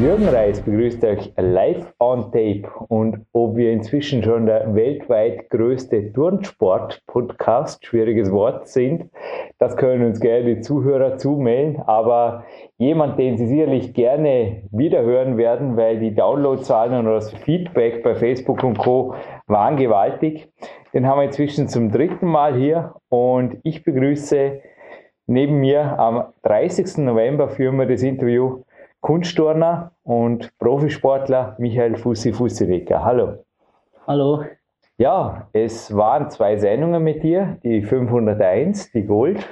Jürgen Reis begrüßt euch live on tape und ob wir inzwischen schon der weltweit größte Turnsport-Podcast, schwieriges Wort, sind, das können uns gerne die Zuhörer zumelden, aber jemand, den Sie sicherlich gerne wiederhören werden, weil die Downloadzahlen und das Feedback bei Facebook und Co. waren gewaltig, den haben wir inzwischen zum dritten Mal hier und ich begrüße neben mir am 30. November führen wir das Interview Kunstturner und Profisportler Michael Fussi Fussiwecker. Hallo. Hallo. Ja, es waren zwei Sendungen mit dir, die 501, die Gold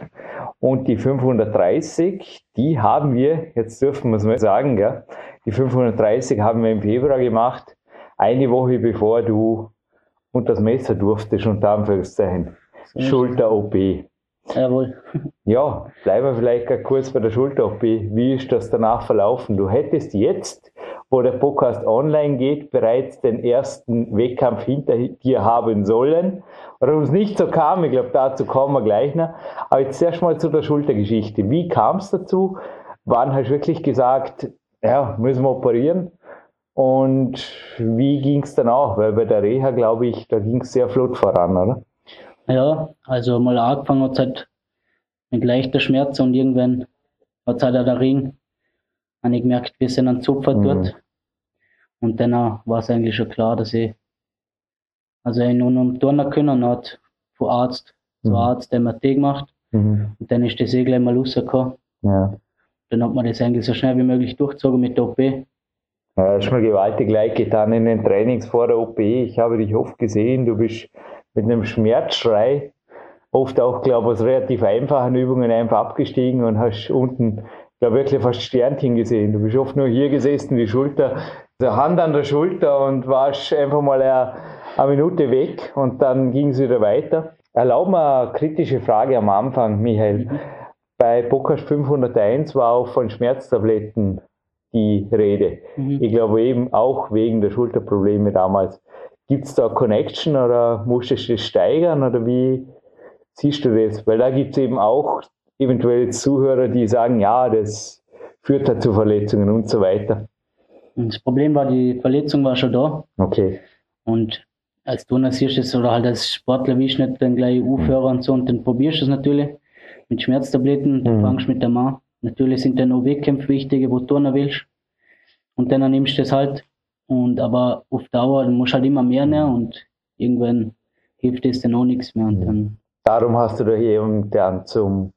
und die 530. Die haben wir, jetzt dürfen wir es mal sagen, gell? die 530 haben wir im Februar gemacht, eine Woche bevor du unter das Messer durftest, unter Anführungszeichen. Schulter-OP. Jawohl. Ja, bleiben wir vielleicht kurz bei der Schulter-OP. Wie ist das danach verlaufen? Du hättest jetzt, wo der Podcast online geht, bereits den ersten Wettkampf hinter dir haben sollen. Warum es nicht so kam, ich glaube, dazu kommen wir gleich noch. Aber jetzt erstmal zu der Schultergeschichte. Wie kam es dazu? Wann hast du wirklich gesagt, ja, müssen wir operieren? Und wie ging es dann auch? Weil bei der Reha, glaube ich, da ging es sehr flott voran, oder? Ja, also mal angefangen hat es halt mit leichter Schmerz und irgendwann hat es halt auch der Ring, habe ich gemerkt, wir sind ein Zupfer mhm. dort. Und dann war es eigentlich schon klar, dass ich, also ich nur noch turnen können hat von Arzt zu mhm. Arzt MRT gemacht. Mhm. Und dann ist das eh gleich mal rausgekommen. Ja. Dann hat man das eigentlich so schnell wie möglich durchgezogen mit der OP. Ja, hast mir gewaltig leid getan in den Trainings vor der OP. Ich habe dich oft gesehen, du bist mit einem Schmerzschrei, oft auch, glaube ich, aus relativ einfachen Übungen einfach abgestiegen und hast unten, glaube wirklich fast Sternchen gesehen. Du bist oft nur hier gesessen, die Schulter, der Hand an der Schulter und warst einfach mal eine, eine Minute weg und dann ging es wieder weiter. Erlaub mir eine kritische Frage am Anfang, Michael. Mhm. Bei Podcast 501 war auch von Schmerztabletten die Rede. Mhm. Ich glaube eben auch wegen der Schulterprobleme damals. Gibt es da Connection oder musstest du das steigern oder wie siehst du das? Weil da gibt es eben auch eventuell Zuhörer, die sagen, ja, das führt da zu Verletzungen und so weiter. Das Problem war, die Verletzung war schon da. Okay. Und als du nasierst es oder halt als Sportler wie ich nicht dann gleich aufhören und so und dann probierst du es natürlich mit Schmerztabletten, dann mhm. fangst du mit der Mann. Natürlich sind dann auch Wettkämpfe wichtige, wo du turnen willst. Und dann nimmst du das halt und aber auf Dauer musst du halt immer mehr nehmen und irgendwann hilft das dann auch nichts mehr. Und dann Darum hast du dich eben dann zum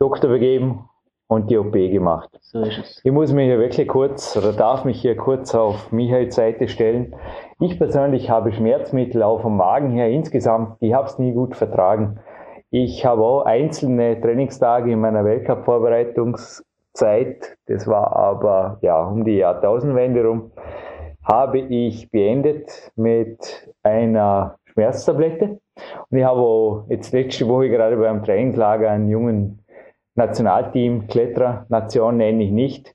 Doktor begeben und die OP gemacht. So ist es. Ich muss mich hier wirklich kurz oder darf mich hier kurz auf Michaels Seite stellen. Ich persönlich habe Schmerzmittel auf dem Magen her insgesamt, ich habe es nie gut vertragen. Ich habe auch einzelne Trainingstage in meiner Weltcup-Vorbereitungszeit, das war aber ja um die Jahrtausendwende rum, habe ich beendet mit einer Schmerztablette. Und ich habe jetzt letzte Woche gerade beim Trainingslager einen jungen Nationalteam, Kletterer, Nation nenne ich nicht,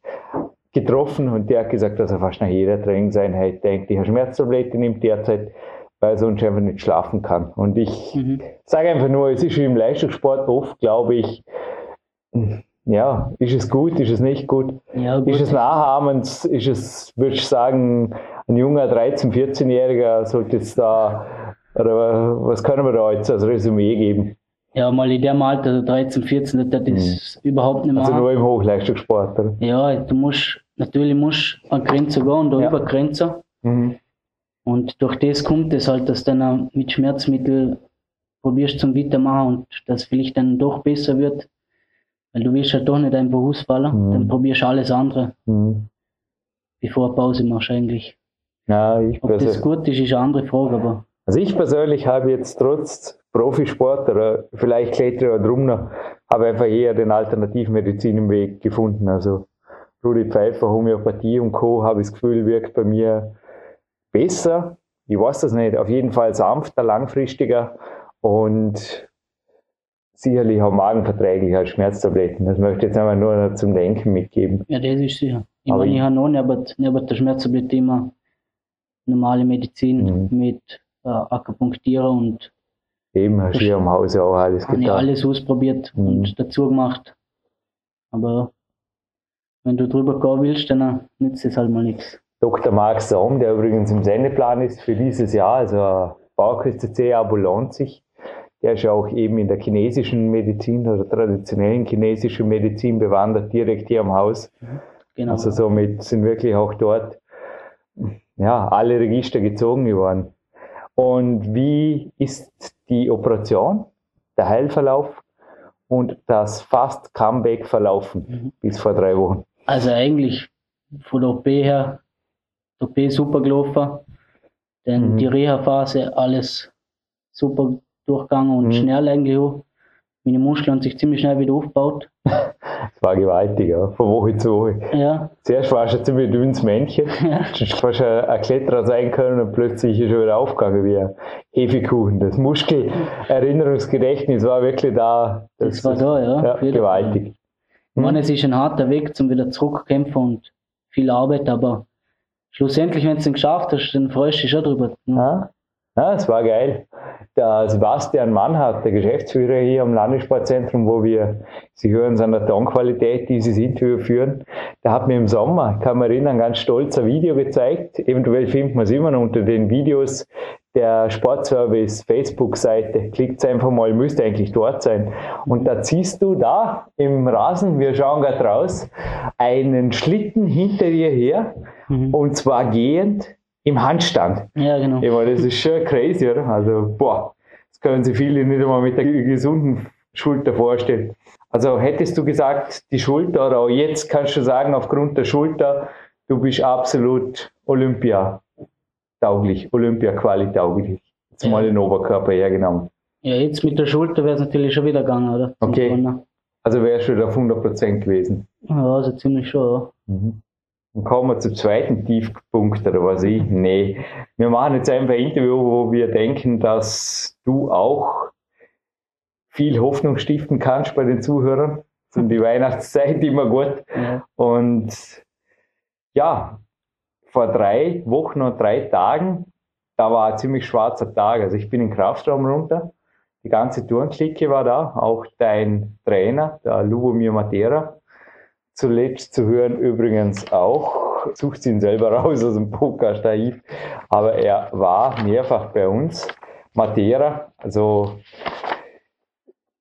getroffen und der hat gesagt, dass er fast nach jeder Trainingseinheit denkt, ich habe Schmerztablette nimmt derzeit, weil er sonst einfach nicht schlafen kann. Und ich mhm. sage einfach nur, es ist im Leistungssport oft, glaube ich, ja, ist es gut, ist es nicht gut? Ja, gut. Ist es nachahmend, ist es, würde ich sagen, ein junger 13-, 14-Jähriger sollte es da, oder was können wir da jetzt als Resümee geben? Ja, mal in dem Alter, 13, 14, das ist mhm. überhaupt nicht mehr. Also nur im Hochleistungssport, oder? Ja, du musst, natürlich musst an Grenze gehen und da ja. über Grenze. Mhm. Und durch das kommt es halt, dass du dann mit Schmerzmittel probierst zum Weitermachen und das vielleicht dann doch besser wird. Weil du willst ja doch nicht einfach ausfallen, mhm. dann probierst du alles andere. Mhm. Bevor du Pause machst eigentlich. Ja, ich Ob das gut ist, ist eine andere Frage, aber. Also ich persönlich habe jetzt trotz Profisport oder vielleicht Kletterer oder Rumner, habe einfach eher den alternativen Weg gefunden. Also Rudi Pfeiffer, Homöopathie und Co. habe ich das Gefühl, wirkt bei mir besser. Ich weiß das nicht. Auf jeden Fall sanfter, langfristiger und sicherlich auch magenverträglicher als Schmerztabletten. Das möchte ich jetzt einfach nur zum Denken mitgeben. Ja, das ist sicher. Ich meine, ich habe noch neben, neben der Schmerztablette immer normale Medizin Mhm. mit äh, Akupunktieren und Eben hast du hier am Haus auch alles habe ich getan. alles ausprobiert Mhm. und dazu gemacht. Aber wenn du drüber gehen willst, dann nützt es halt mal nichts. Dr. Marc Saum, der übrigens im Sendeplan ist für dieses Jahr, also Bauerküste C-Abo lohnt sich. Der ist ja auch eben in der chinesischen Medizin oder traditionellen chinesischen Medizin bewandert, direkt hier am Haus. Genau. Also somit sind wirklich auch dort ja, alle Register gezogen geworden. Und wie ist die Operation, der Heilverlauf und das Fast Comeback verlaufen Mhm. bis vor drei Wochen? Also eigentlich von der OP her, die OP super gelaufen, denn Mhm. die Reha-Phase alles super durchgegangen und Mhm. schnell eigentlich. Meine Muskeln haben sich ziemlich schnell wieder aufgebaut. Das war gewaltig, ja, von Woche zu Woche. Ja, Zuerst warst du ein ziemlich dünnes Männchen, ja. du hast ein Kletterer sein können und plötzlich ist er wieder aufgegangen wie ein Hefekuchen. Das Muskelerinnerungsgedächtnis war wirklich da. Das war da, ja. ja Fall. gewaltig. Ich meine, es ist ein harter Weg zum wieder zurückkämpfen und viel Arbeit, aber schlussendlich, wenn du es geschafft hast, dann freust du dich schon drüber. Ja, ja, es war geil. Der Sebastian Mannhardt, der Geschäftsführer hier am Landessportzentrum, wo wir, Sie hören es an der Tonqualität, dieses Interview führen, der hat mir im Sommer, kann man erinnern, ganz stolz ein Video gezeigt. Eventuell findet man es immer noch unter den Videos der Sportservice Facebook-Seite. Klickt einfach mal, müsste eigentlich dort sein. Und da ziehst du da im Rasen, wir schauen gerade raus, einen Schlitten hinter dir her, Mhm. und zwar gehend im Handstand. Ja, genau. Ich meine, das ist schon crazy, oder? Also, boah, das können sich viele nicht einmal mit der gesunden Schulter vorstellen. Also, hättest du gesagt, die Schulter, oder auch jetzt kannst du sagen, aufgrund der Schulter, du bist absolut Olympia-tauglich, Olympia-Quali-tauglich. Jetzt Ja. mal den Oberkörper hergenommen. Ja, jetzt mit der Schulter wäre es natürlich schon wieder gegangen, oder? Zum Okay. Turnen. Also du da auf 100% gewesen. Ja, also ziemlich schon, ja. Dann kommen wir zum zweiten Tiefpunkt, oder was ich? Nee. Wir machen jetzt einfach ein Interview, wo wir denken, dass du auch viel Hoffnung stiften kannst bei den Zuhörern. Und die Weihnachtszeit immer gut. ja. Und ja, vor drei Wochen und drei Tagen, da war ein ziemlich schwarzer Tag. Also ich bin in den Kraftraum runter. Die ganze Turnklicke war da, auch dein Trainer, der Lubomir Matera. Zuletzt zu hören übrigens auch, sucht ihn selber raus aus dem Podcast-Archiv, aber er war mehrfach bei uns. Matera, also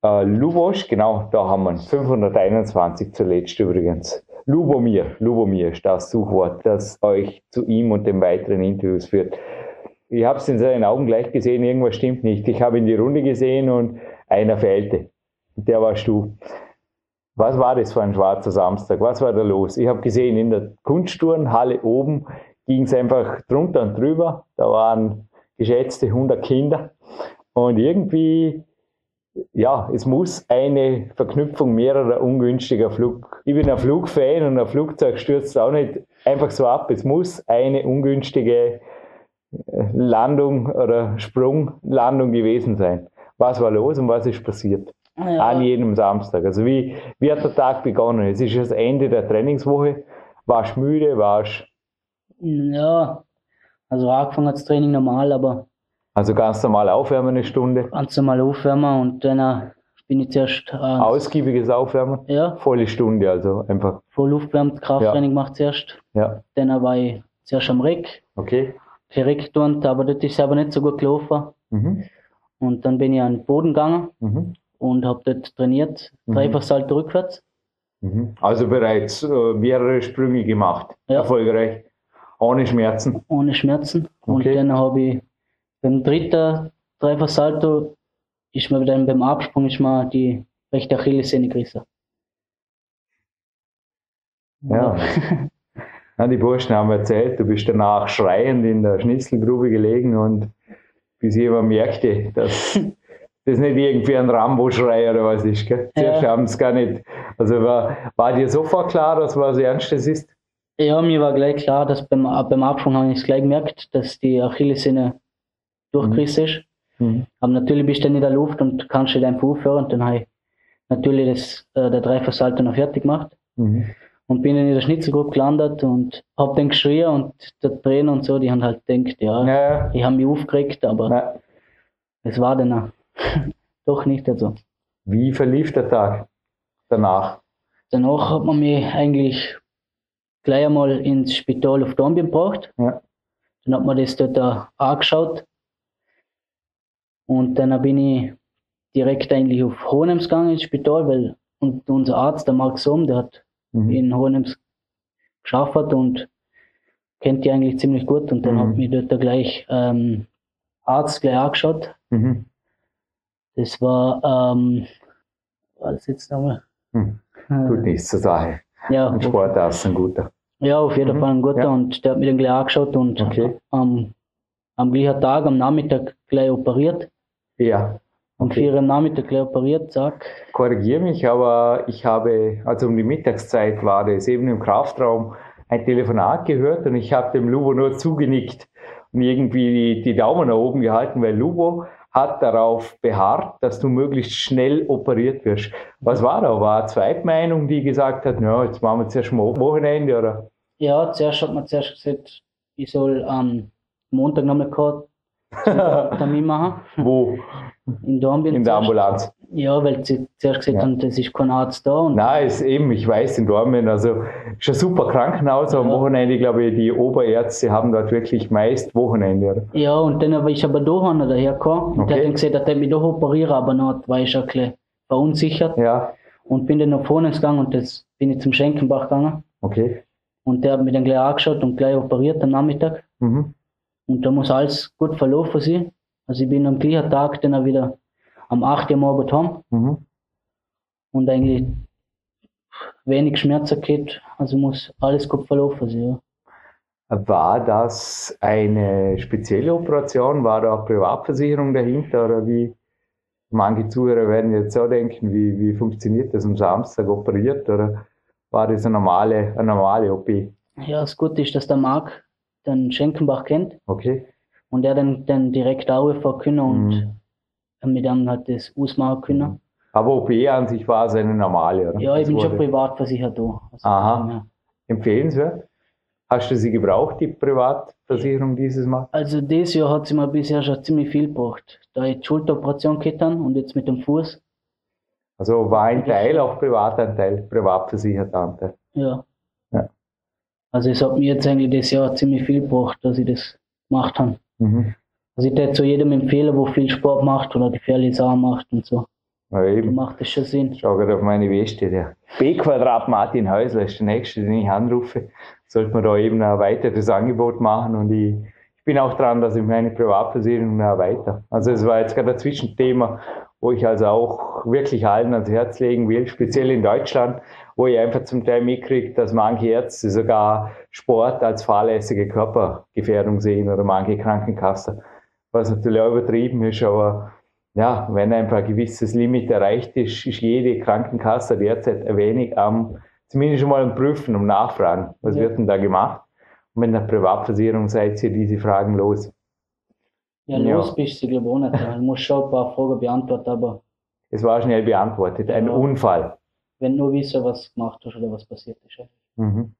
äh, Lubosch, genau, da haben wir ihn. 521 zuletzt übrigens. Lubomir, Lubomir ist das Suchwort, das euch zu ihm und den weiteren Interviews führt. Ich habe es in seinen Augen gleich gesehen, irgendwas stimmt nicht. Ich habe in die Runde gesehen und einer fehlte. Der warst du. Was war das für ein schwarzer Samstag? Was war da los? Ich habe gesehen, in der Kunstturnhalle oben ging es einfach drunter und drüber. Da waren geschätzte 100 Kinder. Und irgendwie ja, es muss eine Verknüpfung mehrerer ungünstiger Flug. Ich bin ein Flugfan und ein Flugzeug stürzt auch nicht einfach so ab. Es muss eine ungünstige äh, Landung oder Sprunglandung gewesen sein. Was war los und was ist passiert? Ja, An jedem Samstag. Also wie, wie hat der Tag begonnen? Es ist das Ende der Trainingswoche. Warst müde? Warst ja, also angefangen hat das Training normal, aber also ganz normal aufwärmen eine Stunde? ganz normal aufwärmen und dann bin ich zuerst äh, Ausgiebiges Aufwärmen? ja, Volle Stunde, also einfach. voll aufgewärmt, Krafttraining gemacht zuerst. Ja, Dann war ich zuerst am Reck, okay. Reck turnt, aber das ist aber nicht so gut gelaufen. Mhm. Und dann bin ich an den Boden gegangen Mhm. Und habe dort trainiert, Mhm. Dreifachsalto rückwärts. Mhm. Also bereits äh, mehrere Sprünge gemacht. Ja. Erfolgreich. Ohne Schmerzen. ohne Schmerzen. Okay. Und dann habe ich beim dritten Dreifachsalto ist mir dann beim Absprung ist mir die rechte Achillessehne gerissen. Ja. ja. Die Burschen haben erzählt, du bist danach schreiend in der Schnitzelgrube gelegen und bis jemand merkte, dass das nicht irgendwie ein Rambo-Schrei oder was ist. Gell? Zuerst Ja. haben sie gar nicht. Also war, war dir sofort klar, dass was Ernstes ist? Ja, mir war gleich klar, dass beim, beim Absprung habe ich es gleich gemerkt, dass die Achillessehne durchgerissen ist. Mhm. Aber natürlich bist du dann in der Luft und kannst nicht einfach aufhören. Und dann habe ich natürlich das, äh, der Dreifachsalto noch fertig gemacht. Mhm. Und bin dann in der Schnitzelgruppe gelandet und hab dann geschrien und der Trainer und so, die haben halt gedacht, ja, Ja, ich habe mich aufgeregt, aber es war dann auch doch nicht so. Wie verlief der Tag danach? Danach hat man mich eigentlich gleich einmal ins Spital auf Dornbirn gebracht. Ja. Dann hat man das dort auch angeschaut. Und dann bin ich direkt eigentlich auf Hohenems gegangen ins Spital, weil und unser Arzt, der Mark Sohm, der hat Mhm. in Hohenems geschafft und kennt die eigentlich ziemlich gut. Und dann Mhm. hat mir dort gleich ähm, Arzt gleich angeschaut. Mhm. Das war, ähm, war das jetzt nochmal? Hm. Tut Äh, nichts zur Sache. ja, Ein Sportarzt, ein guter. Ja, auf jeden Mhm. Fall ein guter Ja. und der hat mir dann gleich angeschaut und Okay. am, am gleichen Tag, am Nachmittag gleich operiert. Ja. Okay. vier am Nachmittag gleich operiert, zack. Korrigiere mich, aber ich habe, also um die Mittagszeit war das eben im Kraftraum ein Telefonat gehört und ich habe dem Lubo nur zugenickt und irgendwie die, die Daumen nach oben gehalten, weil Lubo hat darauf beharrt, dass du möglichst schnell operiert wirst. Was war da? War eine Zweitmeinung, die gesagt hat, ja, jetzt machen wir zuerst mal Wochenende oder? Ja, zuerst hat man zuerst gesagt, ich soll am Montag nochmal keinen Termin machen. Wo? In Dornbirn. In der. Ambulanz. Ja, weil sie zuerst gesagt Ja. haben, das ist kein Arzt da. Und Nein, ist eben, ich weiß, in Dortmund, also ist ein super Krankenhaus, am Ja. Wochenende, glaube ich, die Oberärzte haben dort wirklich meist Wochenende. Oder? ja, und dann habe ich aber da einer dahergekommen und der Okay. hat dann gesagt, er hat mich doch operieren, aber noch war ich schon ein bisschen verunsichert Ja, und bin dann nach vorne gegangen und das bin ich zum Schenkenbach gegangen. okay. Und der hat mich dann gleich angeschaut und gleich operiert am Nachmittag. Mhm. Und da muss alles gut verlaufen sein. Also ich bin am gleichen Tag dann auch wieder am 8. Uhr heim Mhm. und eigentlich wenig Schmerzen gehabt. Also muss alles gut verlaufen sein. Ja. War das eine spezielle Operation? War da eine Privatversicherung dahinter? Oder wie? Manche Zuhörer werden jetzt so denken, wie, wie funktioniert das am Samstag operiert? Oder war das eine normale, eine normale OP? ja, das Gute ist, dass der Marc den Schenkenbach kennt Okay. und er dann, dann direkt anrufen können und Mhm. Mit dem halt das ausmachen können. Aber OP an sich war es eine normale, oder? Ja, ich Das bin schon privat versichert da. Also, Aha. ja. Empfehlenswert? Hast du sie gebraucht, die Privatversicherung dieses Mal? Also dieses Jahr hat sie mir bisher schon ziemlich viel gebracht. Da ich die Schulteroperation habe und jetzt mit dem Fuß. Also war ein Teil auch Privatanteil, privatversicherter Anteil. Ja. Ja. Also es hat mir jetzt eigentlich das Jahr ziemlich viel gebracht, dass ich das gemacht habe. Mhm. Also ich würde zu jedem empfehlen, wo viel Sport macht oder gefährliche Sachen macht und so. Ja, Da eben. macht das schon Sinn. Schau gerade auf meine Weste. Der B-Quadrat Martin Häusler ist der nächste, den ich anrufe. Sollte man da eben ein weiteres Angebot machen und ich, ich bin auch dran, dass ich meine Privatversicherung erweitere. Also es war jetzt gerade ein Zwischenthema, wo ich also auch wirklich allen ans Herz legen will, speziell in Deutschland, wo ich einfach zum Teil mitkriege, dass manche Ärzte sogar Sport als fahrlässige Körpergefährdung sehen oder manche Krankenkassen, was natürlich auch übertrieben ist, aber ja, wenn einfach ein gewisses Limit erreicht ist, ist jede Krankenkasse derzeit ein wenig am, zumindest schon mal am Prüfen, um Nachfragen. Was Ja. wird denn da gemacht? Und mit einer Privatversicherung seid ihr diese Fragen los. Ja, Ja. los bist du gewohnt. Du musst schon ein paar Fragen beantworten, aber Es war schnell beantwortet. Ein Ja. Unfall. wenn du nur wissen, was gemacht hast oder was passiert ist. ja. Mhm.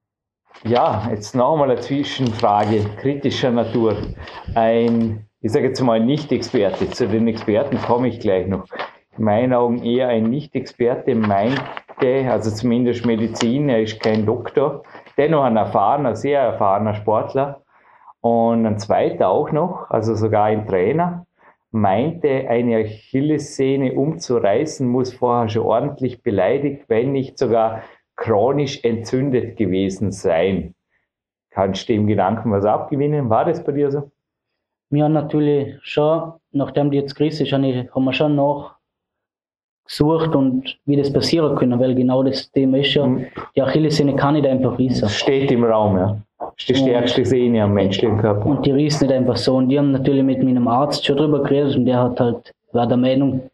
Ja, jetzt noch mal eine Zwischenfrage kritischer Natur. Ein, ich sage jetzt mal Nicht-Experte, zu den Experten komme ich gleich noch. In meinen Augen eher ein Nicht-Experte meinte, also zumindest Medizin, er ist kein Doktor, dennoch ein erfahrener, sehr erfahrener Sportler. Und ein zweiter auch noch, also sogar ein Trainer, meinte, eine Achillessehne umzureißen, muss vorher schon ordentlich beleidigt, wenn nicht sogar chronisch entzündet gewesen sein. Kannst du dem Gedanken was abgewinnen? War das bei dir so? Wir haben natürlich schon, nachdem die jetzt gerissen ist, haben ich- wir schon nach gesucht und wie das passieren können, weil genau das Thema ist ja, Mhm. die Achillessehne kann nicht einfach rissen. Steht im Raum, ja. Das ist die stärkste Sehne am menschlichen Körper. Und die rissen nicht einfach so. Und die haben natürlich mit meinem Arzt schon drüber geredet und der hat halt, war der Meinung,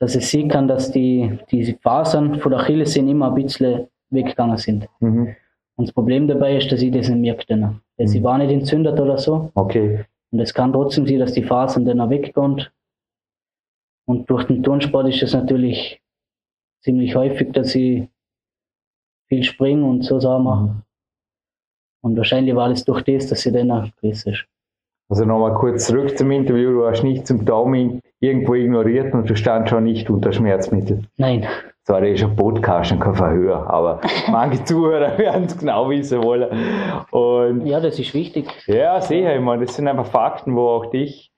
dass es sehen kann, dass die, diese Fasern von der Achillessehne immer ein bisschen weggegangen sind. Mhm. Und das Problem dabei ist, dass ich das nicht merke. Dann. Sie Mhm. war nicht entzündet oder so. Okay. Und es kann trotzdem sein, dass die Fasern dann auch weggehen. Und durch den Turnsport ist es natürlich ziemlich häufig, dass ich viel springen und so Sachen machen. Und wahrscheinlich war alles durch das, dass sie dann auch größer ist. Also nochmal kurz zurück zum Interview. Du hast nicht zum Daumen irgendwo ignoriert und du standst schon nicht unter Schmerzmittel. Nein. Zwar ist ein Podcast und kein Verhör, aber manche Zuhörer werden es genau wissen wollen. Und Ja, das ist wichtig. ja, sicher, ich meine, das sind einfach Fakten, wo auch dich,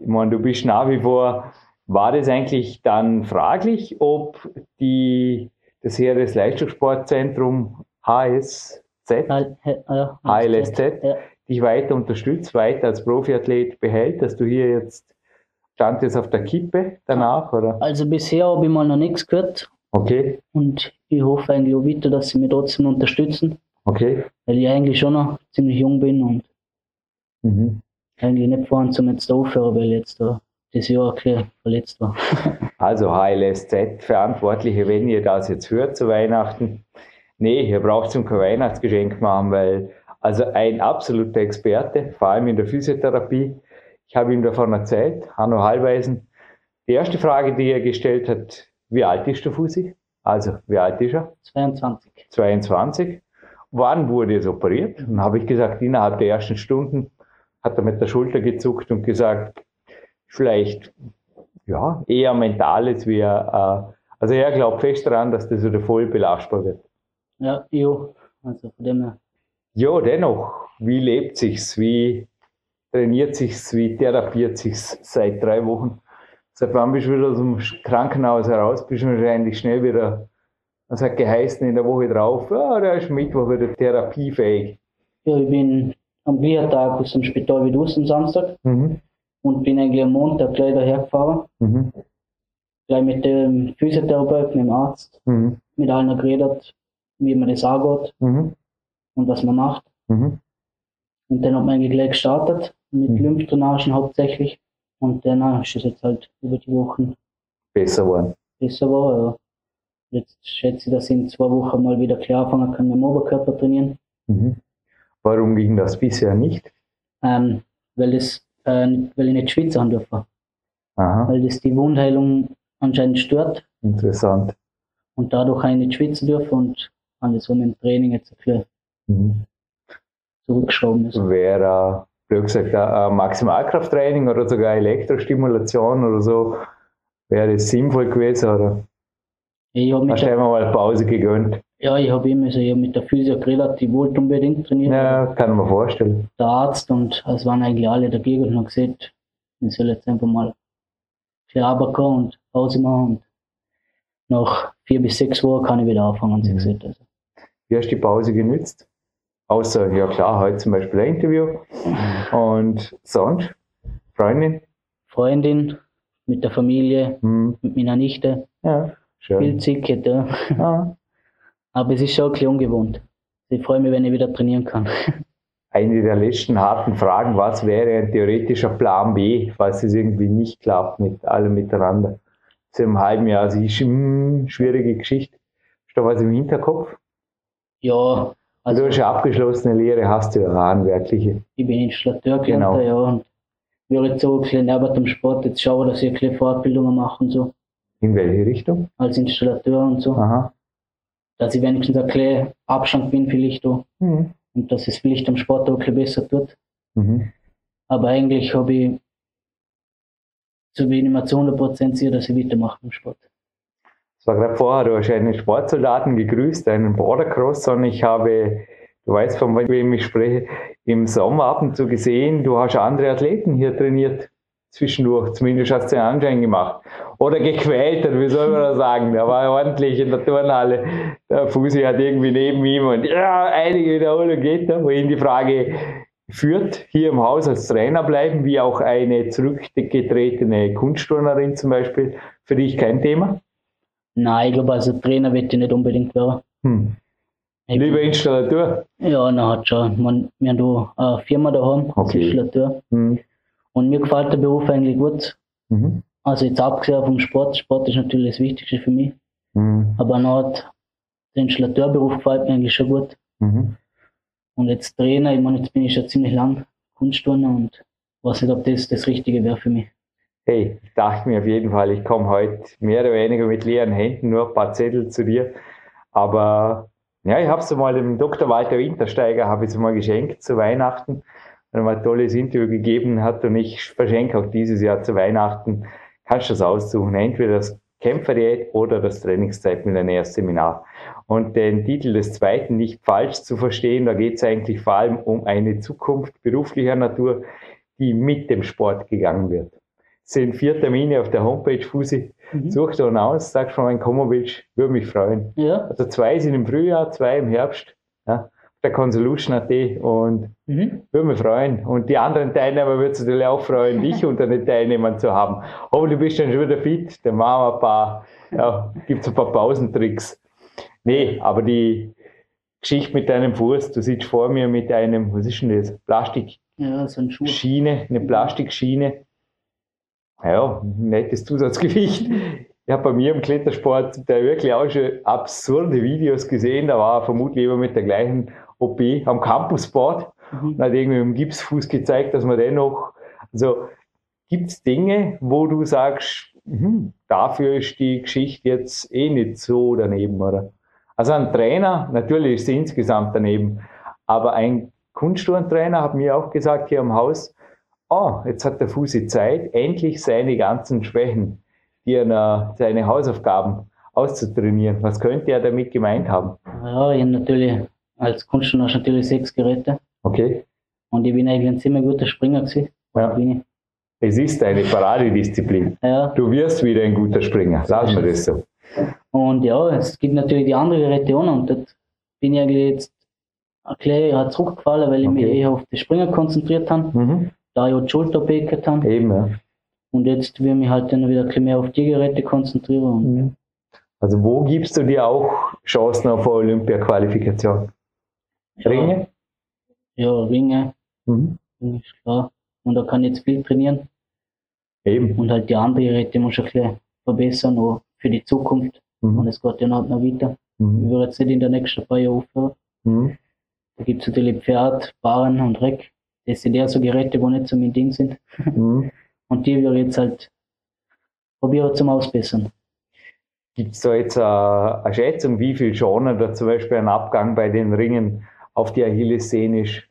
ich meine, du bist nach wie vor, war das eigentlich dann fraglich, ob die, das Heeresleistungssportzentrum HSZ, äh, ja, HLSZ, Ja. dich weiter unterstützt, weiter als Profiathlet behält, dass du hier jetzt, stand jetzt auf der Kippe danach, oder? Also bisher habe ich mal noch nichts gehört Okay, und ich hoffe eigentlich auch weiter, dass sie mich trotzdem unterstützen, okay. weil ich eigentlich schon noch ziemlich jung bin und Mhm. eigentlich nicht vorhin zum jetzt aufhören, weil jetzt da das Jahr ein verletzt war. Also HLSZ-Verantwortliche, wenn ihr das jetzt hört zu Weihnachten, nee, ihr braucht zum kein Weihnachtsgeschenk machen, weil also ein absoluter Experte, vor allem in der Physiotherapie. Ich habe ihm davon erzählt, Hanno Hallweisen. Die erste Frage, die er gestellt hat, wie alt ist der Fusi? Also, wie alt ist er? 22. 22. Wann wurde es operiert? Und habe ich gesagt, innerhalb der ersten Stunden hat er mit der Schulter gezuckt und gesagt, vielleicht ja, eher mentales wie er, äh, also er glaubt fest daran, dass das wieder voll belastbar wird. Ja, jo. Also von dem her. Ja, dennoch, wie lebt sich's? Wie trainiert sich's? Wie therapiert sich's seit drei Wochen? Seit wann bist du wieder aus dem Krankenhaus heraus? Bist du wahrscheinlich schnell wieder, das hat geheißen in der Woche drauf, ja, der ist Mittwoch wieder therapiefähig. Ja, ich bin am gleichen Tag aus dem Spital wie du am Samstag Mhm. und bin eigentlich am Montag gleich daher gefahren. Mhm. Gleich mit dem Physiotherapeuten, mit dem Arzt, Mhm. mit allen geredet, wie man das angeht Mhm. und was man macht. Mhm. Und dann hat man eigentlich gleich gestartet, mit Mhm. Lymphdrainagen hauptsächlich. Und dann ist es jetzt halt über die Wochen Besser geworden. besser war. Ja. Jetzt schätze ich, dass ich in zwei Wochen mal wieder klar anfangen kann, mit dem Oberkörper trainieren. Mhm. Warum ging das bisher nicht? Ähm, weil, das, äh, weil ich nicht schwitzen haben dürfen. Aha, Weil das die Wundheilung anscheinend stört interessant. und dadurch habe ich nicht schwitzen dürfen und habe das so mit dem Training jetzt bisschen Mhm. zurückgeschrauben müssen. Blöd gesagt, ein Maximalkrafttraining oder sogar Elektrostimulation oder so, wäre das sinnvoll gewesen oder Ich habe einmal mal Pause gegönnt? ja, ich habe immer so, ich hab mit der Physio geredet, die wollte unbedingt trainieren. Ja, kann man vorstellen. Der Arzt und es waren eigentlich alle dagegen und haben gesagt, ich soll jetzt einfach mal für Arbeit gehen und Pause machen und nach vier bis sechs Wochen kann ich wieder anfangen, haben sie Mhm. gesagt. Also, Wie hast du die Pause genützt? Außer, ja klar, heute zum Beispiel ein Interview. Und sonst? Freundin? Freundin, mit der Familie, Hm. mit meiner Nichte, Ja, schön. viel Zicket, ja. Ja. Aber es ist schon ein bisschen ungewohnt. Ich freue mich, wenn ich wieder trainieren kann. Eine der letzten harten Fragen, was wäre ein theoretischer Plan B, falls es irgendwie nicht klappt mit allem miteinander? So im halben Jahr, also ist hm, schwierige Geschichte. Du da was im Hinterkopf? Ja, Also, also du hast eine abgeschlossene Lehre, hast du ja handwerkliche. ich bin Installateur Genau. ja, und würde jetzt so ein bisschen neben dem Sport jetzt schauen, dass ich ein bisschen Fortbildungen mache und so, In welche Richtung? als Installateur und so. Aha. Dass ich wenigstens ein bisschen Abstand bin vielleicht auch Mhm. und dass es vielleicht am Sport auch ein bisschen besser tut. Mhm. Aber eigentlich habe ich, so ich mir zu 100% sicher, dass ich weitermache im Sport. Es war gerade vorher, du hast einen Sportsoldaten gegrüßt, einen Bordercross, und ich habe, du weißt, von wem ich spreche, im Sommer ab und zu gesehen, du hast andere Athleten hier trainiert, zwischendurch, zumindest hast du den Anschein gemacht. Oder gequält, oder wie soll man das sagen? Der war ordentlich in der Turnhalle, der Fusi hat irgendwie neben ihm und ja, einige Wiederholungen geht da, wo ihn die Frage führt, hier im Haus als Trainer bleiben, wie auch eine zurückgetretene Kunstturnerin zum Beispiel, für dich kein Thema? Nein, ich glaube, als Trainer wird ich nicht unbedingt werden. Hm. Ich- Lieber Installateur. Ja, na hat schon. Man, wir haben da eine Firma daheim Okay. Installateur. Hm. Und mir gefällt der Beruf eigentlich gut. Mhm. Also jetzt abgesehen vom Sport. Sport ist natürlich das Wichtigste für mich. Mhm. Aber noch hat der Installateurberuf gefällt mir eigentlich schon gut. Mhm. Und jetzt Trainer, ich meine, jetzt bin ich schon ziemlich lang Kunstturner und weiß nicht, ob das das Richtige wäre für mich. Hey, ich dachte mir auf jeden Fall, ich komme heute mehr oder weniger mit leeren Händen, nur ein paar Zettel zu dir. Aber Ja, ich habe es mal dem Dr. Walter Wintersteiger, habe ich es mal geschenkt zu Weihnachten. Er hat mal ein tolles Interview gegeben hat und ich verschenke auch dieses Jahr zu Weihnachten. Kannst du das aussuchen? Entweder das Kämpferdiät oder das Trainingszeitmillionär-Seminar. Und den Titel des zweiten nicht falsch zu verstehen, da geht es eigentlich vor allem um eine Zukunft beruflicher Natur, die mit dem Sport gegangen wird. Es sind vier Termine auf der Homepage, Fusi. Mhm. Such da aus, sag schon, wenn du kommen willst, würde mich freuen. Ja. Also zwei sind im Frühjahr, zwei im Herbst. Ja der Consolution.at und mhm. würde mich freuen. Und die anderen Teilnehmer würden sich natürlich auch freuen, dich unter den Teilnehmern zu haben. Bist du dann schon wieder fit, dann machen wir ein paar, ja, gibt es ein paar Pausentricks. Nee, aber die Geschichte mit deinem Fuß, du sitzt vor mir mit einem, was ist denn das? Plastik. Ja, so ein Schuh. Schiene, eine Plastikschiene. Ja, nettes Zusatzgewicht. Ich habe bei mir im Klettersport da wirklich auch schon absurde Videos gesehen. Da war er vermutlich immer mit der gleichen OP am Campusboard mhm. und hat irgendwie im Gipsfuß gezeigt, dass man dennoch, also gibt es Dinge, wo du sagst, hm, dafür ist die Geschichte jetzt eh nicht so daneben, oder? Also ein Trainer, natürlich ist sie insgesamt daneben, aber ein Kunstturntrainer hat mir auch gesagt hier im Haus, oh, jetzt hat der Fusi Zeit, endlich seine ganzen Schwächen, die er, seine Hausaufgaben auszutrainieren. Was könnte er damit gemeint haben? Ja, ich habe natürlich als Kunststudent natürlich sechs Geräte. Okay. Und ich bin eigentlich ein ziemlich guter Springer gewesen. Ja. Es ist eine Paradedisziplin. Ja. Du wirst wieder ein guter Springer. Lassen wir das so. Und ja, es gibt natürlich die anderen Geräte auch noch. Und dort bin ich eigentlich jetzt ein bisschen zurückgefallen, weil ich okay. mich eher auf die Springer konzentriert habe. Mhm. Da ich auch die Schulter gehabt habe. Eben, ja. Und jetzt will ich mich halt dann wieder ein bisschen mehr auf die Geräte konzentrieren. Mhm. Also wo gibst du dir auch Chancen auf eine Olympia-Qualifikation? Ringe? Ja, Ringe. Mhm. Ist klar. Und da kann ich jetzt viel trainieren. Eben. Und halt die anderen Geräte muss ich ein bisschen verbessern, auch für die Zukunft. Mhm. Und es geht ja noch weiter. Mhm. Ich würde jetzt nicht in der nächsten paar Jahren aufhören. Mhm. Da gibt es natürlich Pferd, Barren und Reck. Das sind eher so Geräte, die nicht so mein Ding sind. Mhm. Und die ich jetzt halt probieren zum Ausbessern. Gibt es da jetzt eine, eine Schätzung, wie viel Schoner da zum Beispiel ein Abgang bei den Ringen auf die Achillessehne ist.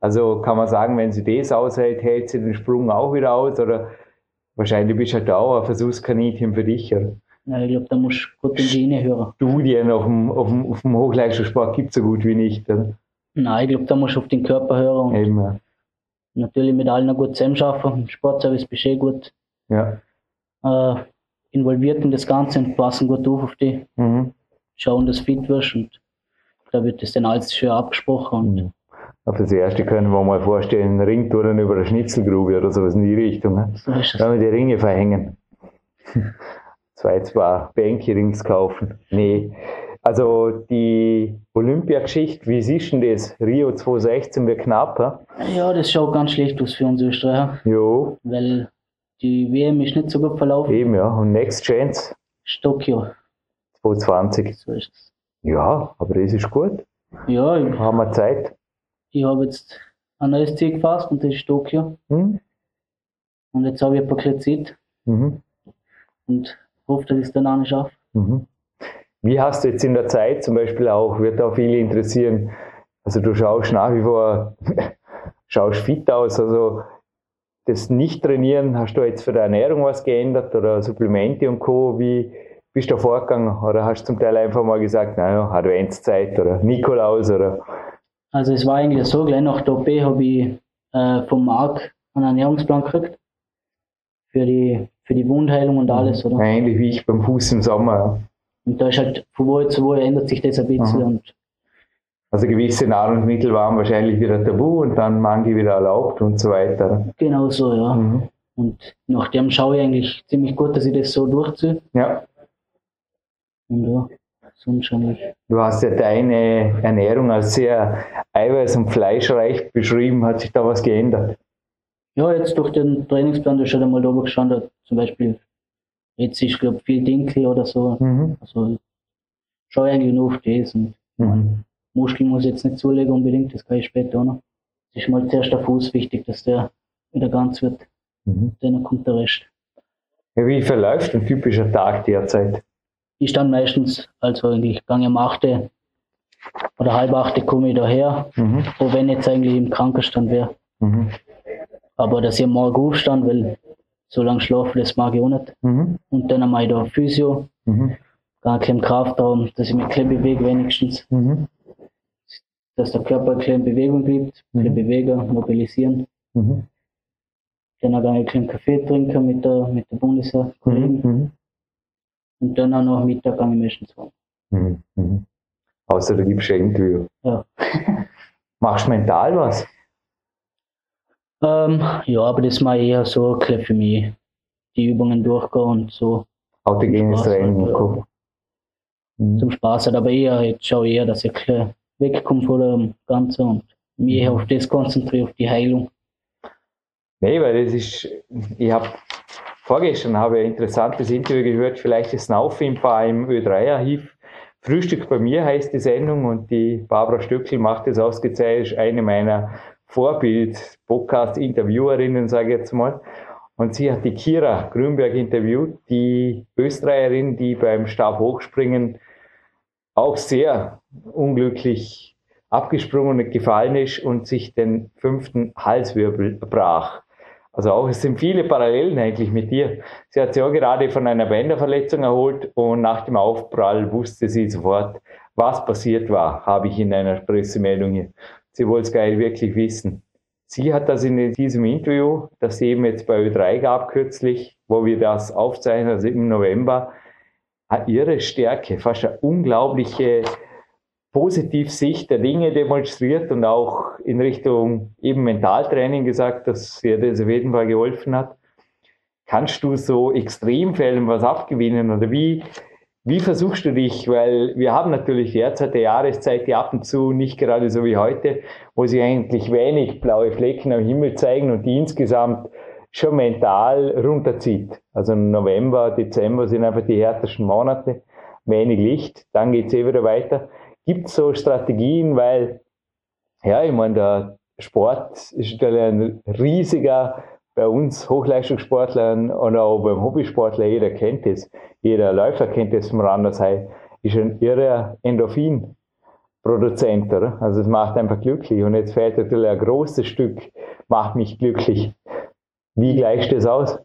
Also kann man sagen, wenn sie das aushält, hält sie den Sprung auch wieder aus oder wahrscheinlich bist du halt auch ein Versuchskaninchen für dich, oder? Ja, ich glaube, da musst du gut in die Inne hören. Studien auf dem, auf dem, auf dem Hochleistungssport gibt es so gut wie nicht, oder? Nein, ich glaube, da musst du auf den Körper hören. Und Eben, ja. Natürlich mit allen gut zusammenarbeiten. Im Sportservice bist eh gut ja. äh, involviert in das Ganze und passen gut auf auf die. Mhm. Schauen, dass fit wirst und da wird das dann alles schön abgesprochen. Und mhm. Auf das erste können wir mal vorstellen, Ringtouren über eine Schnitzelgrube oder sowas in die Richtung. Ne? So Wenn wir die Ringe verhängen. Zwei, zwei Bänke rings kaufen. Nee. Also die Olympiageschichte, wie siehst du das? Rio 2016 wird knapp, he? Ja, das schaut ganz schlecht aus für uns Österreicher. Jo. Weil die WM ist nicht so gut verlaufen. Eben, ja. Und Next Chance? Tokio. 2020. So ist es. Ja, aber das ist gut. Ja, ich, haben wir Zeit. Ich habe jetzt ein neues Ziel gefasst und das ist Tokio. Mhm. Und jetzt habe ich ein paar Zeit. Mhm. Und hoffe, dass ich es dann auch nicht schaffe. Mhm. Wie hast du jetzt in der Zeit zum Beispiel auch, wird auch viele interessieren, also du schaust nach wie vor, schaust fit aus, also das Nicht-Trainieren, hast du jetzt für deine Ernährung was geändert oder Supplemente und Co., wie, bist du vorgegangen oder hast du zum Teil einfach mal gesagt, naja, Adventszeit oder Nikolaus oder? Also es war eigentlich so, gleich nach der OP habe ich äh, vom Marc einen Ernährungsplan gekriegt für die, für die Wundheilung und alles, oder? Ähnlich wie ich beim Fuß im Sommer, ja. Und da ist halt von Woche zu Woche ändert sich das ein bisschen und also gewisse Nahrungsmittel waren wahrscheinlich wieder tabu und dann manche wieder erlaubt und so weiter. Genau so, ja. Mhm. Und nachdem schaue ich eigentlich ziemlich gut, dass ich das so durchziehe. Ja. Und ja, sonst eigentlich. Du hast ja deine Ernährung als sehr eiweiß- und fleischreich beschrieben. Hat sich da was geändert? Ja, jetzt durch den Trainingsplan, da schon einmal drüber geschaut, zum Beispiel, jetzt ist, glaube viel Dinkel oder so. Mhm. Also, schaue eigentlich nur auf das. Und mhm. Muskeln muss ich jetzt nicht zulegen unbedingt, das kann ich später auch noch. Es ist mal zuerst der Fuß wichtig, dass der wieder ganz wird. Mhm. Dann kommt der Rest. Ja, wie verläuft ein typischer Tag derzeit? ich stand meistens, also eigentlich gange um 8 oder halb acht komme ich daher, Mhm. auch wenn ich jetzt eigentlich im Krankenstand wäre. Mhm. Aber dass ich morgen aufstand, weil so lange schlafen, das mag ich auch nicht. Mhm. Und dann mache ich da Physio, Mhm. gar keinen Kraftraum, dass ich mich ein bisschen bewege wenigstens, Mhm. dass der Körper ein bisschen in Bewegung bleibt, ein bisschen Mhm. bewegen, mobilisieren. Mhm. Dann auch einen kleinen Kaffee trinken mit der, mit der Bundeswehr-Kollegen. Mhm. Und dann auch noch Mittag meistens warm. Mhm. Mhm. Außer du gibst ein Interview. Ja. Machst du mental was? Ähm, ja, aber das ich eher so ein bisschen für mich. Die Übungen durchgehen und so Autogenes Spaß Training. Kopf. Mhm. zum Spaß hat. Aber eher, jetzt schaue ich eher, dass ich wegkomme von dem Ganzen und mich eher auf das konzentriere, auf die Heilung. Nee, weil das ist, ich habe vorgestern habe ein interessantes Interview gehört, vielleicht ist Naufimpa im Ö3-Archiv. Frühstück bei mir heißt die Sendung und die Barbara Stöckel macht das ausgezeichnet, ist eine meiner Vorbild-Podcast-Interviewerinnen, sage ich jetzt mal. Und sie hat die Kira Grünberg interviewt, die Österreicherin, die beim Stabhochspringen auch sehr unglücklich abgesprungen und gefallen ist und sich den fünften Halswirbel brach. Also auch, es sind viele Parallelen eigentlich mit dir. Sie hat sich auch gerade von einer Bänderverletzung erholt und nach dem Aufprall wusste sie sofort, was passiert war, habe ich in einer Pressemeldung hier. Sie wollte es nicht wirklich wissen. Sie hat das in diesem Interview, das sie eben jetzt bei Ö3 gab kürzlich, wo wir das aufzeichnen, also im November, ihre Stärke, fast eine unglaubliche Positivsicht der Dinge demonstriert und auch in Richtung eben Mentaltraining gesagt, dass ihr das auf jeden Fall geholfen hat. Kannst du so Extremfällen was abgewinnen oder wie, wie versuchst du dich? Weil wir haben natürlich derzeit eine Jahreszeit, die ab und zu nicht gerade so wie heute, wo sich eigentlich wenig blaue Flecken am Himmel zeigen und die insgesamt schon mental runterzieht. Also November, Dezember sind einfach die härtesten Monate, wenig Licht, dann geht's eh wieder weiter. Gibt es so Strategien, weil, ja, ich meine, der Sport ist natürlich ein riesiger, bei uns Hochleistungssportlern und auch beim Hobbysportler, jeder kennt es, jeder Läufer kennt es vom Randersei, ist ein irrer Endorphin-Produzent, oder? Also es macht einfach glücklich und jetzt fällt natürlich ein großes Stück, macht mich glücklich. Wie gleichst du das aus?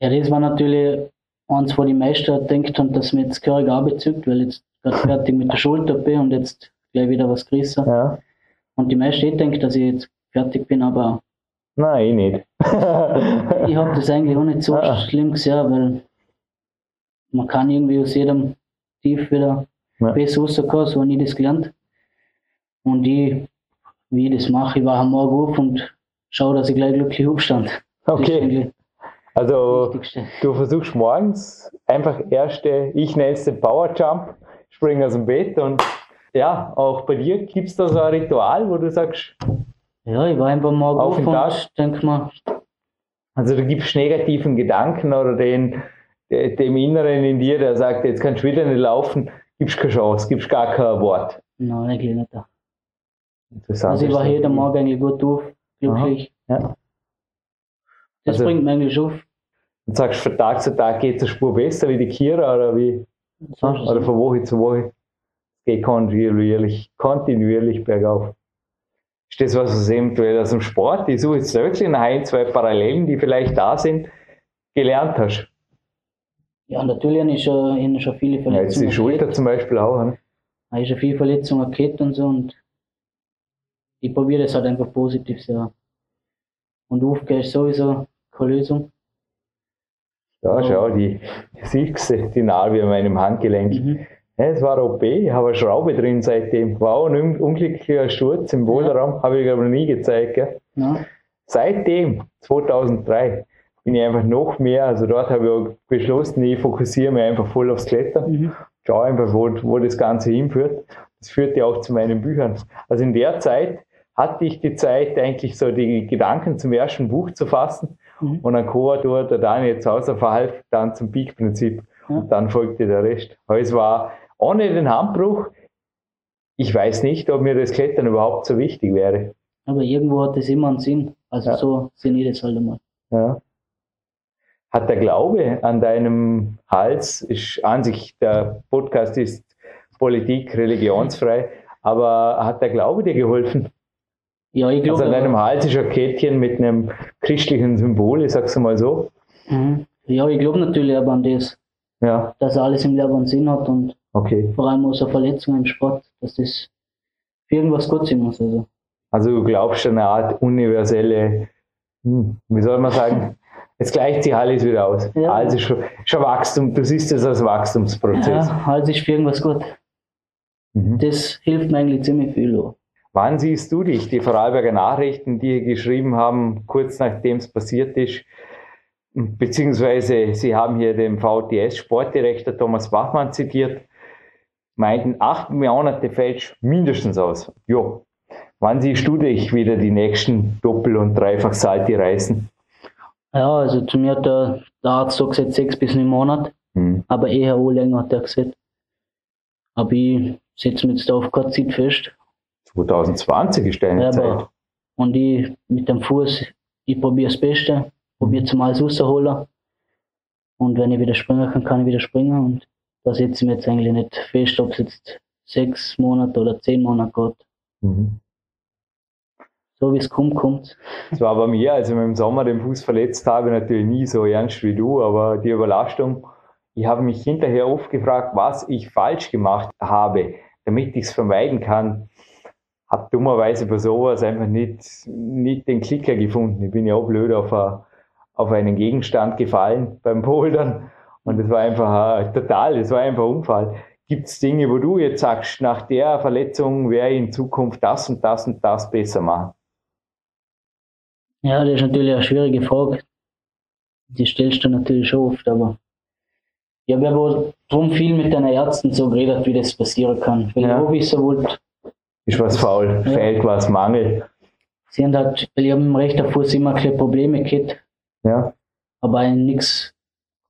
Ja, das war natürlich eins, wo die meisten denkt haben, dass mir jetzt gehörig abzückt, weil jetzt gerade fertig mit der Schulter bin und jetzt gleich wieder was gerissen. Ja? Und die meisten eh denken, dass ich jetzt fertig bin, aber Nein, ich nicht. ich habe das eigentlich auch nicht so Ah. schlimm gesehen, weil man kann irgendwie aus jedem Tief wieder Ja. besser rauskommen, so habe ich das gelernt. Und ich, wie ich das mache, ich wache am Morgen auf und schaue, dass ich gleich glücklich aufstand. Okay, also du versuchst morgens einfach erste, ich nenne es den Power Jump, springen aus dem Bett und ja, auch bei dir gibt es da so ein Ritual, wo du sagst, Ja, ich war einfach morgen Auf und Tag? denke mir, also du gibst negativen Gedanken oder den, de- dem Inneren in dir, der sagt, jetzt kannst du wieder nicht laufen, gibst keine Chance, gibst gar kein Wort. nein, eigentlich nicht. Interessant. Also ich war jeden Morgen eigentlich gut auf, glücklich. Ja. Das Also- bringt mich eigentlich auf. Und sagst, von Tag zu Tag geht es eine Spur besser wie die Kira oder wie? Oder von Woche zu Woche. Es geht kontinuierlich, kontinuierlich bergauf. Ist das was, was eventuell aus dem Sport, ich suche jetzt wirklich nach ein, zwei Parallelen, die vielleicht da sind, gelernt hast? Ja, natürlich habe ich schon, ich habe schon viele Ja, jetzt Verletzungen. die Schulter gehabt. zum Beispiel auch. Ne? Ich habe schon viele Verletzungen gehabt und so und ich probiere das halt einfach positiv zu sehen. Und aufgehen ist sowieso keine Lösung. Ja, schau, die, siehst du, die Narbe an meinem Handgelenk. Mhm. Ja, es war OP, ich habe eine Schraube drin seitdem. War auch ein un- unglücklicher Sturz im Boulderraum, habe ich aber noch nie gezeigt. Ja. Seitdem, 2003, bin ich einfach noch mehr, also dort habe ich auch beschlossen, ich fokussiere mich einfach voll aufs Klettern. Mhm. Schau einfach, wo, wo das Ganze hinführt. Das führt ja auch zu meinen Büchern. Also in der Zeit hatte ich die Zeit, eigentlich so die Gedanken zum ersten Buch zu fassen. Mhm. Und dann Co-Autor, der Daniel Zauser, verhalf dann zum Peak-Prinzip. Ja. Und dann folgte der Rest. Aber es war ohne den Handbruch, ich weiß nicht, ob mir das Klettern überhaupt so wichtig wäre. Aber irgendwo hat das immer einen Sinn. Also Ja. so sehe ich das halt einmal. Ja. Hat der Glaube an deinem Hals, ist an sich, der Podcast ist Politik religionsfrei, Aber hat der Glaube dir geholfen? Ja, ich glaube. Also an deinem Hals ist ein Kettchen mit einem christlichen Symbol, ich sag's mal so. Mhm. Ja, ich glaube natürlich aber an das, Ja, dass alles im Leben einen Sinn hat und okay. vor allem aus einer Verletzung im Sport, dass das für irgendwas gut sein muss. Also. Also du glaubst an eine Art universelle, hm, wie soll man sagen, es gleicht sich alles wieder aus. Ja. Ist schon, schon Wachstum, du siehst es als Wachstumsprozess. Ja, alles ist für irgendwas gut. Mhm. Das hilft mir eigentlich ziemlich viel. auch. Wann siehst du dich? Die Vorarlberger Nachrichten, die geschrieben haben, kurz nachdem es passiert ist, beziehungsweise sie haben hier den VTS-Sportdirektor Thomas Bachmann zitiert, meinten, acht Monate fällt mindestens aus. Jo. Wann siehst du dich wieder die nächsten Doppel- und Dreifach-Salti reißen? Ja, also zu mir hat der, der Arzt so gesagt, sechs bis neun Monate, Hm. aber eher auch länger hat er gesagt. Aber ich setze mich jetzt auf keine Zeit fest. 2020 ist deine Ja, Zeit. und ich mit dem Fuß, ich probiere das Beste, probiere zum alles rauszuholen. Und wenn ich wieder springen kann, kann ich wieder springen. Und da setze ich mir jetzt eigentlich nicht fest, ob es jetzt sechs Monate oder zehn Monate geht. Mhm. So wie es kommt, kommt. Das war bei mir, als ich mir im Sommer den Fuß verletzt habe, natürlich nie so ernst wie du, aber die Überlastung, ich habe mich hinterher oft gefragt, was ich falsch gemacht habe, damit ich es vermeiden kann. Habe dummerweise bei sowas einfach nicht, nicht den Klicker gefunden. Ich bin ja auch blöd auf, a, auf einen Gegenstand gefallen beim Bouldern und das war einfach äh, total, das war einfach ein Unfall. Gibt es Dinge, wo du jetzt sagst, nach der Verletzung wäre ich in Zukunft das und das und das besser machen? Ja, das ist natürlich eine schwierige Frage. Die stellst du natürlich schon oft, aber ich habe aber drum viel mit den Ärzten so geredet, wie das passieren kann. Weil Ja. ich auch wissen wollte, Ist was faul, Ja. fehlt was, Mangel. sie haben halt, weil ich habe im rechten Fuß immer ein Probleme gehabt, Ja, aber nichts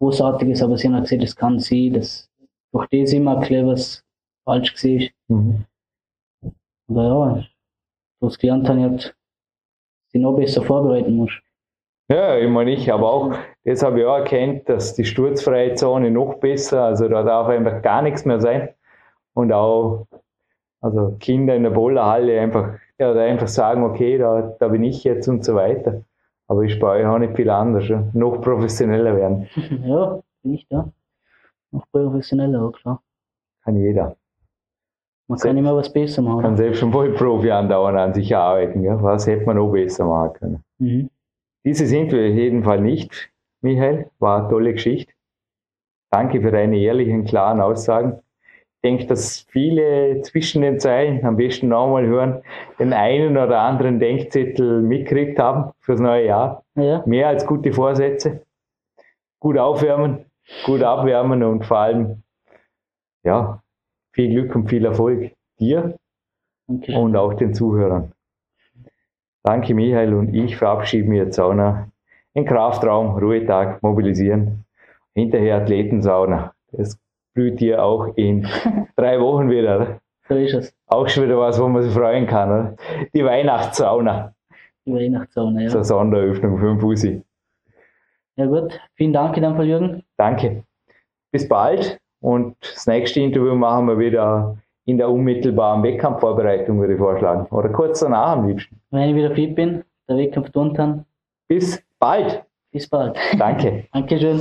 Großartiges, aber sie haben gesagt, das kann sein, dass durch das immer bisschen was falsch gesehen ist. mhm. Aber ja, was gelernt habe, ich halt, sie noch besser vorbereiten muss. ja ich meine, ich habe auch, das habe ich auch erkannt, dass die sturzfreie Zone noch besser, also da darf einfach gar nichts mehr sein. Und auch, also Kinder in der Bollerhalle einfach, ja, da einfach sagen, okay, da, da bin ich jetzt und so weiter. Aber ich bei euch auch nicht viel anders, ja. noch professioneller werden. ja, bin ich da. Noch professioneller, auch klar. Kann jeder. Man kann immer was besser machen. Kann selbst schon Vollprofi andauernd an sich arbeiten. Ja. Was hätte man noch besser machen können? Mhm. Diese sind wir auf jeden Fall nicht, Michael. War eine tolle Geschichte. Danke für deine ehrlichen, klaren Aussagen. Ich denke, dass viele zwischen den Zeilen am besten nochmal hören, den einen oder anderen Denkzettel mitgekriegt haben fürs neue Jahr. Ja, Mehr als gute Vorsätze. Gut aufwärmen, gut abwärmen und vor allem, ja, viel Glück und viel Erfolg dir danke. und auch den Zuhörern. Danke, Michael, und ich verabschiede mich jetzt Sauna. In Kraftraum, Ruhetag, mobilisieren. Hinterher Athletensauna. Das blüht dir auch in drei Wochen wieder. So ist es. Auch schon wieder was, wo man sich freuen kann. Oder? Die Weihnachtssauna. Die Weihnachtssauna, Zur ja. Sonderöffnung für den Fusi. Ja gut, vielen Dank in dem Fall, Jürgen. Danke. Bis bald. Und das nächste Interview machen wir wieder in der unmittelbaren Wettkampfvorbereitung, würde ich vorschlagen. Oder kurz danach am liebsten. Wenn ich wieder fit bin, der Wettkampf tun kann. Bis bald. Bis bald. Danke. Dankeschön.